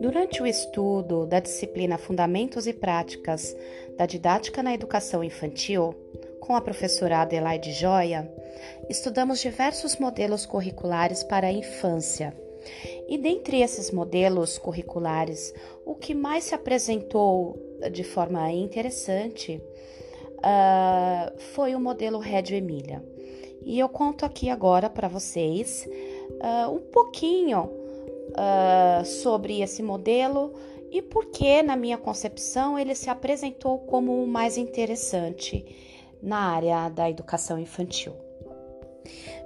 Durante o estudo da disciplina Fundamentos e Práticas da Didática na Educação Infantil, com a professora Adelaide Joia, estudamos diversos modelos curriculares para a infância. E dentre esses modelos curriculares, o que mais se apresentou de forma interessante uh, foi o modelo Rédio Emília. E eu conto aqui agora para vocês uh, um pouquinho uh, sobre esse modelo e por que, na minha concepção, ele se apresentou como o mais interessante na área da educação infantil.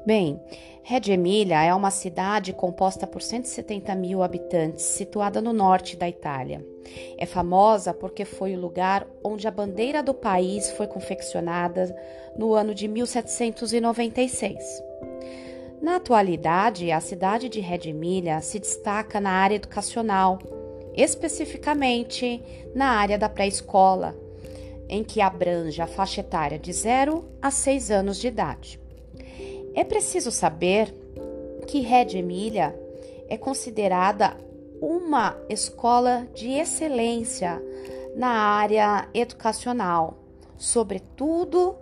Bem, Reggio Emília é uma cidade composta por 170 mil habitantes, situada no norte da Itália. É famosa porque foi o lugar onde a bandeira do país foi confeccionada no ano de 1796. Na atualidade, a cidade de Reggio Emília se destaca na área educacional, especificamente na área da pré-escola, em que abrange a faixa etária de 0 a 6 anos de idade. É preciso saber que Reggio Emília é considerada uma escola de excelência na área educacional, sobretudo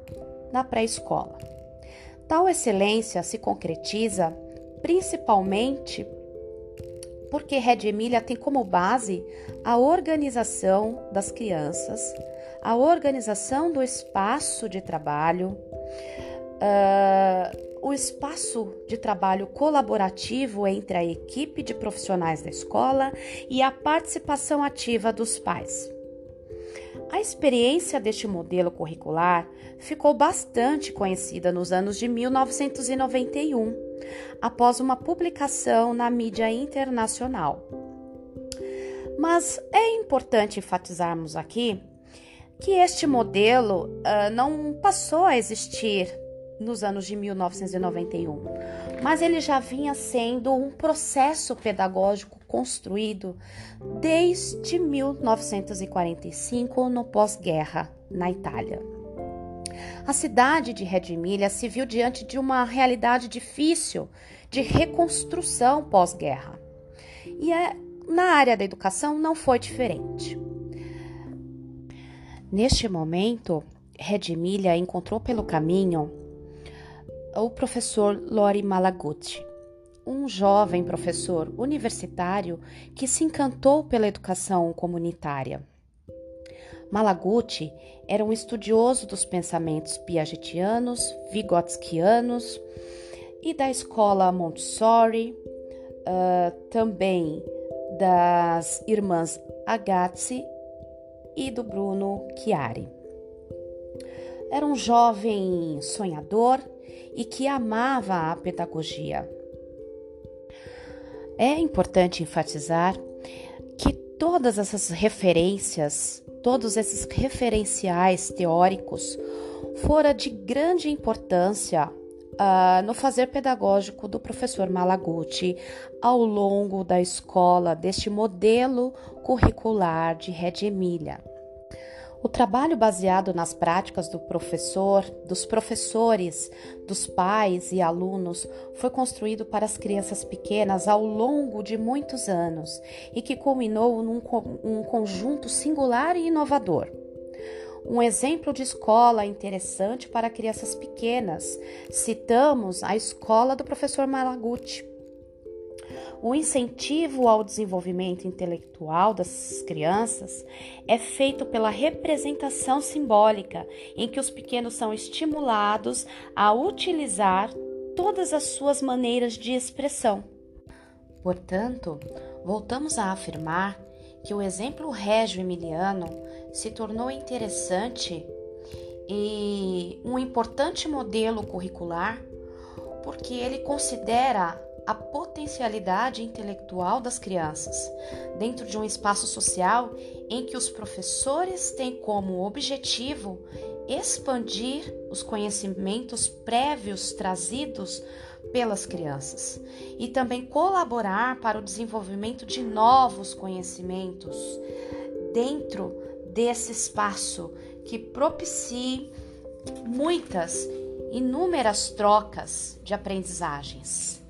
na pré-escola. Tal excelência se concretiza principalmente porque Reggio Emília tem como base a organização das crianças, a organização do espaço de trabalho, uh, o espaço de trabalho colaborativo entre a equipe de profissionais da escola e a participação ativa dos pais. A experiência deste modelo curricular ficou bastante conhecida nos anos de 1991 após uma publicação na mídia internacional. Mas é importante enfatizarmos aqui que este modelo uh, não passou a existir nos anos de 1991, mas ele já vinha sendo um processo pedagógico construído desde 1945 no pós-guerra na Itália. A cidade de Emília se viu diante de uma realidade difícil de reconstrução pós-guerra. E é, na área da educação não foi diferente. Neste momento, Emília encontrou pelo caminho o professor Lori Malaguti, um jovem professor universitário que se encantou pela educação comunitária. Malaguti era um estudioso dos pensamentos piagetianos, vigotskianos e da escola Montessori, uh, também das irmãs Agazzi e do Bruno Chiari. Era um jovem sonhador e que amava a pedagogia. É importante enfatizar que todas essas referências todos esses referenciais teóricos fora de grande importância uh, no fazer pedagógico do professor Malaguti ao longo da escola deste modelo curricular de Reggio Emília. O trabalho baseado nas práticas do professor, dos professores, dos pais e alunos foi construído para as crianças pequenas ao longo de muitos anos e que culminou num um conjunto singular e inovador. Um exemplo de escola interessante para crianças pequenas, citamos a escola do professor Malaguti o incentivo ao desenvolvimento intelectual das crianças é feito pela representação simbólica, em que os pequenos são estimulados a utilizar todas as suas maneiras de expressão. Portanto, voltamos a afirmar que o exemplo régio emiliano se tornou interessante e um importante modelo curricular porque ele considera a potencialidade intelectual das crianças, dentro de um espaço social em que os professores têm como objetivo expandir os conhecimentos prévios trazidos pelas crianças e também colaborar para o desenvolvimento de novos conhecimentos dentro desse espaço que propicie muitas, inúmeras trocas de aprendizagens.